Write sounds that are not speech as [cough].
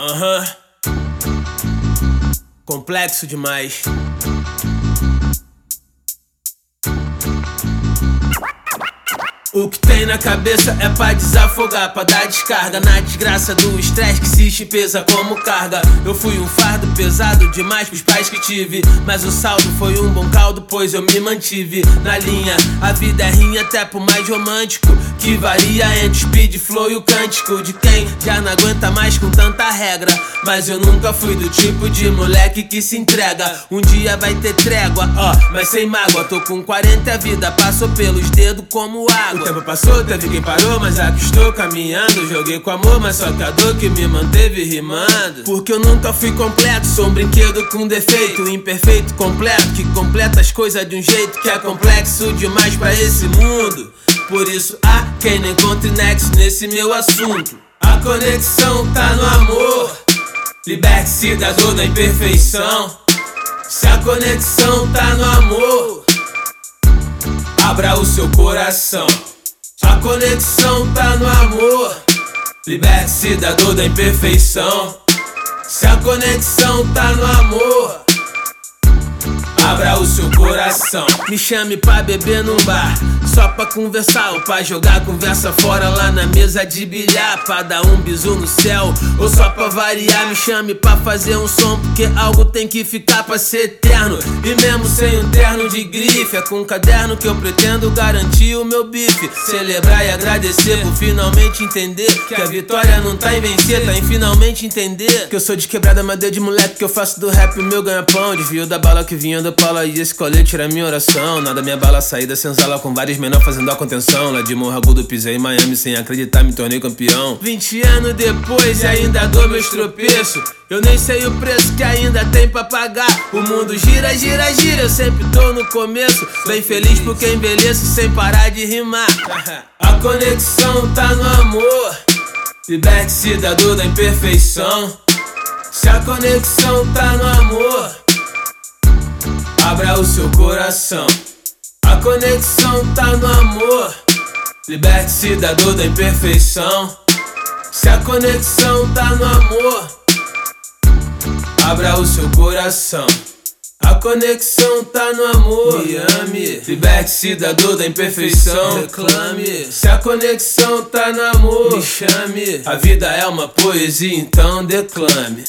Aham. Complexo demais. O que tem na cabeça é pra desafogar, pra dar descarga na desgraça do estresse que se pesa como carga. Eu fui um fardo pesado demais pros pais que tive, mas o saldo foi um bom caldo, pois eu me mantive na linha. A vida é rinha até pro mais romântico, que varia entre speed, flow e o cântico de quem já não aguenta mais com tanta regra. Mas eu nunca fui do tipo de moleque que se entrega. Um dia vai ter trégua, ó, mas sem mágoa. Tô com 40 a vida passou pelos dedos como água. O tempo passou, teve quem parou, mas aqui estou caminhando. Joguei com amor, mas só que a dor que me manteve rimando. Porque eu nunca fui completo, sou um brinquedo com defeito. Imperfeito, completo, que completa as coisas de um jeito que é complexo demais pra esse mundo. Por isso há quem não encontre nexo nesse meu assunto. A conexão tá no amor. Liberte-se da dor da imperfeição. Se a conexão tá no amor, abra o seu coração. A conexão tá no amor. Liberte-se da dor da imperfeição. Se a conexão tá no amor, abra o seu coração. Me chame pra beber num bar, só pra conversar ou pra jogar conversa fora lá na mesa de bilhar, pra dar um bisu no céu ou só pra variar. Me chame pra fazer um som, porque algo tem que ficar pra ser eterno. E mesmo sem um terno de grife, é com um caderno que eu pretendo garantir o meu bife. Celebrar e agradecer por finalmente entender que a vitória não tá em vencer, tá em finalmente entender que eu sou de quebrada, mas deu de moleque que eu faço do rap meu ganha-pão. Desvio da bala que vinha do Paula e esse colete era minha oração. Nada minha bala saída senzala com vários menor fazendo a contenção. Lá de Morro Agudo pisei em Miami sem acreditar, me tornei campeão. 20 anos depois e ainda dou meus tropeços. Eu nem sei o preço que ainda tem pra pagar. O mundo gira, gira, gira. Eu sempre tô no começo. Bem feliz porque envelheço sem parar de rimar. [laughs] A conexão tá no amor. Da dor da imperfeição. Se a conexão tá no amor, abra o seu coração. A conexão tá no amor. Liberte-se da dor da imperfeição. Se a conexão tá no amor, abra o seu coração. A conexão tá no amor. Me ame, liberte-se da dor da imperfeição. Reclame, se a conexão tá no amor, me chame. A vida é uma poesia, então declame.